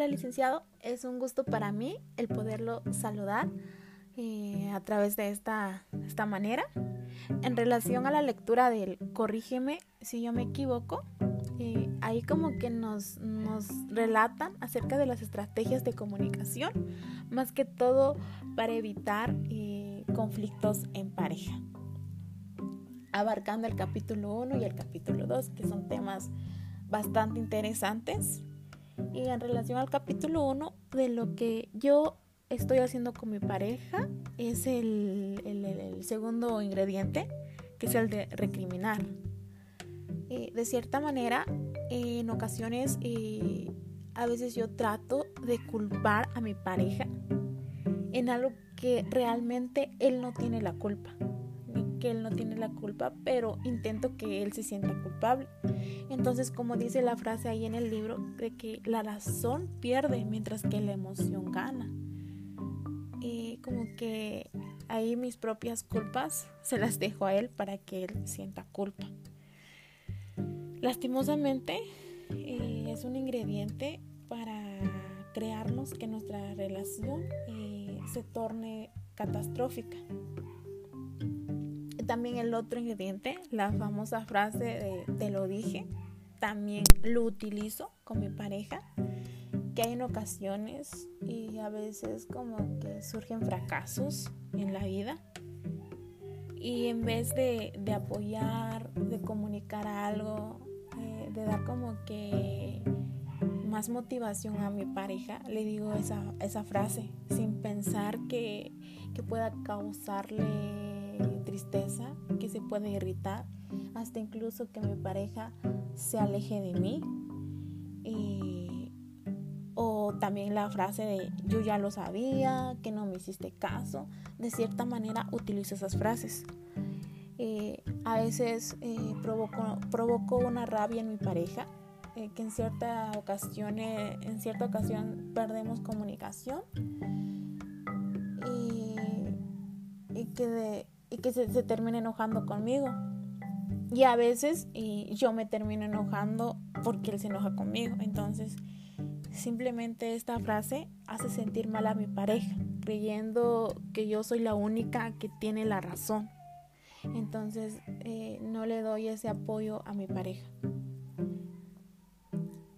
Hola licenciado, es un gusto para mí el poderlo saludar eh, a través de esta, esta manera. En relación a la lectura del Corrígeme si yo me equivoco, eh, ahí como que nos, nos relatan acerca de las estrategias de comunicación, más que todo para evitar eh, conflictos en pareja. Abarcando el capítulo 1 y el capítulo 2, que son temas bastante interesantes. Y en relación al capítulo 1, de lo que yo estoy haciendo con mi pareja, es el, el, segundo ingrediente, que es el de recriminar. de cierta manera, en ocasiones, a veces yo trato de culpar a mi pareja en algo que realmente él no tiene la culpa que él no tiene la culpa, pero intento que él se sienta culpable. Entonces, como dice la frase ahí en el libro, de que la razón pierde mientras que la emoción gana. Y como que ahí mis propias culpas se las dejo a él para que él sienta culpa. Lastimosamente, eh, es un ingrediente para crearnos que nuestra relación eh, se torne catastrófica también el otro ingrediente, la famosa frase de te lo dije, también lo utilizo con mi pareja, que hay en ocasiones y a veces como que surgen fracasos en la vida. Y en vez de, apoyar, de comunicar algo, eh, de dar como que más motivación a mi pareja, le digo esa, esa frase sin pensar que, que pueda causarle que se puede irritar, hasta incluso que mi pareja se aleje de mí. o también la frase de yo ya lo sabía, que no me hiciste caso. De cierta manera utilizo esas frases. Eh, a veces eh, provoco, una rabia en mi pareja, eh, que en cierta ocasión, en cierta ocasión perdemos comunicación y, y que de, y que se, se termine enojando conmigo. Y a veces y yo me termino enojando porque él se enoja conmigo. Entonces, simplemente esta frase hace sentir mal a mi pareja, creyendo que yo soy la única que tiene la razón. Entonces, eh, no le doy ese apoyo a mi pareja.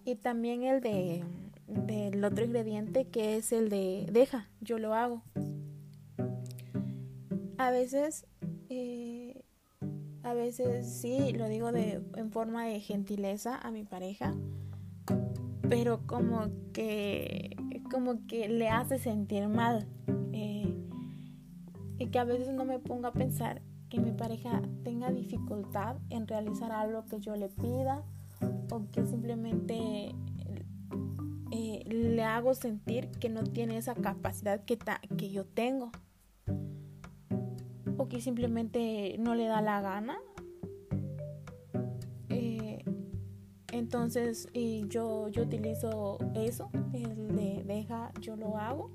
Y también el de del otro ingrediente que es el de deja, yo lo hago a veces, eh, a veces sí, lo digo de, en forma de gentileza a mi pareja, pero como que, como que le hace sentir mal. Eh, y que a veces no me pongo a pensar que mi pareja tenga dificultad en realizar algo que yo le pida o que simplemente eh, le hago sentir que no tiene esa capacidad que, que yo tengo o que simplemente no le da la gana. Eh, entonces yo, yo utilizo eso, el de deja, yo lo hago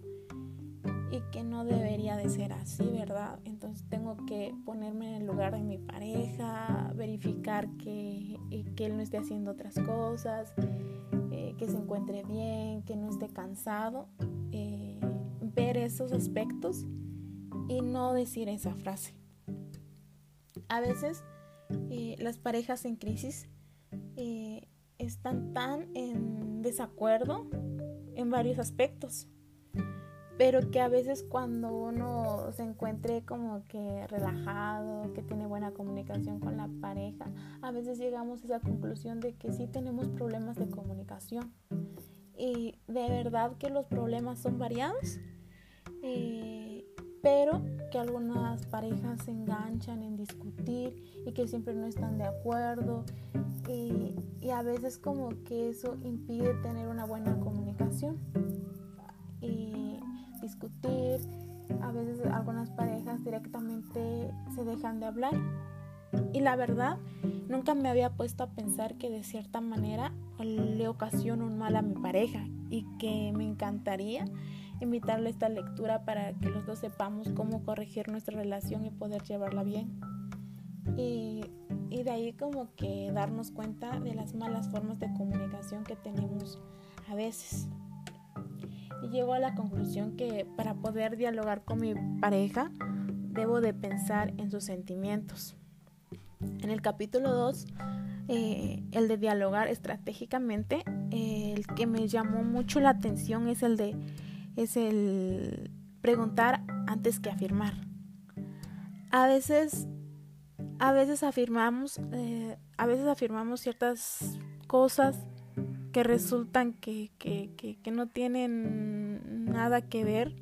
y que no debería de ser así, ¿verdad? Entonces tengo que ponerme en el lugar de mi pareja, verificar que, que él no esté haciendo otras cosas, eh, que se encuentre bien, que no esté cansado, eh, ver esos aspectos y no decir esa frase. A veces eh, las parejas en crisis eh, están tan en desacuerdo en varios aspectos, pero que a veces cuando uno se encuentre como que relajado, que tiene buena comunicación con la pareja, a veces llegamos a esa conclusión de que sí tenemos problemas de comunicación. Y de verdad que los problemas son variados. Eh, pero que algunas parejas se enganchan en discutir y que siempre no están de acuerdo. Y, a veces como que eso impide tener una buena comunicación y discutir. A veces algunas parejas directamente se dejan de hablar. Y la verdad nunca me había puesto a pensar que de cierta manera le ocasiono un mal a mi pareja y que me encantaría invitarle esta lectura para que los dos sepamos cómo corregir nuestra relación y poder llevarla bien. Y, y de ahí como que darnos cuenta de las malas formas de comunicación que tenemos a veces. y llego a la conclusión que para poder dialogar con mi pareja debo de pensar en sus sentimientos. En el capítulo 2, eh, el de dialogar estratégicamente, el que me llamó mucho la atención es el de es el preguntar antes que afirmar. A veces, a veces afirmamos, eh, a veces afirmamos ciertas cosas que resultan que, que, que, no tienen nada que ver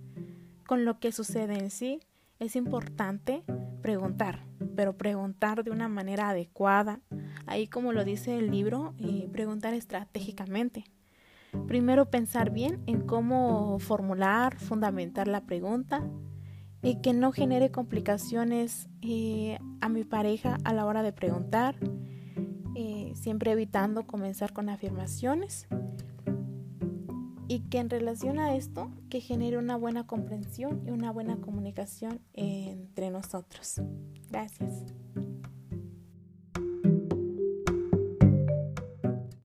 con lo que sucede en sí. Es importante preguntar, pero preguntar de una manera adecuada. Ahí como lo dice el libro, y preguntar estratégicamente. Primero pensar bien en cómo formular, fundamentar la pregunta y que no genere complicaciones eh, a mi pareja a la hora de preguntar, eh, siempre evitando comenzar con afirmaciones y que en relación a esto que genere una buena comprensión y una buena comunicación entre nosotros. Gracias.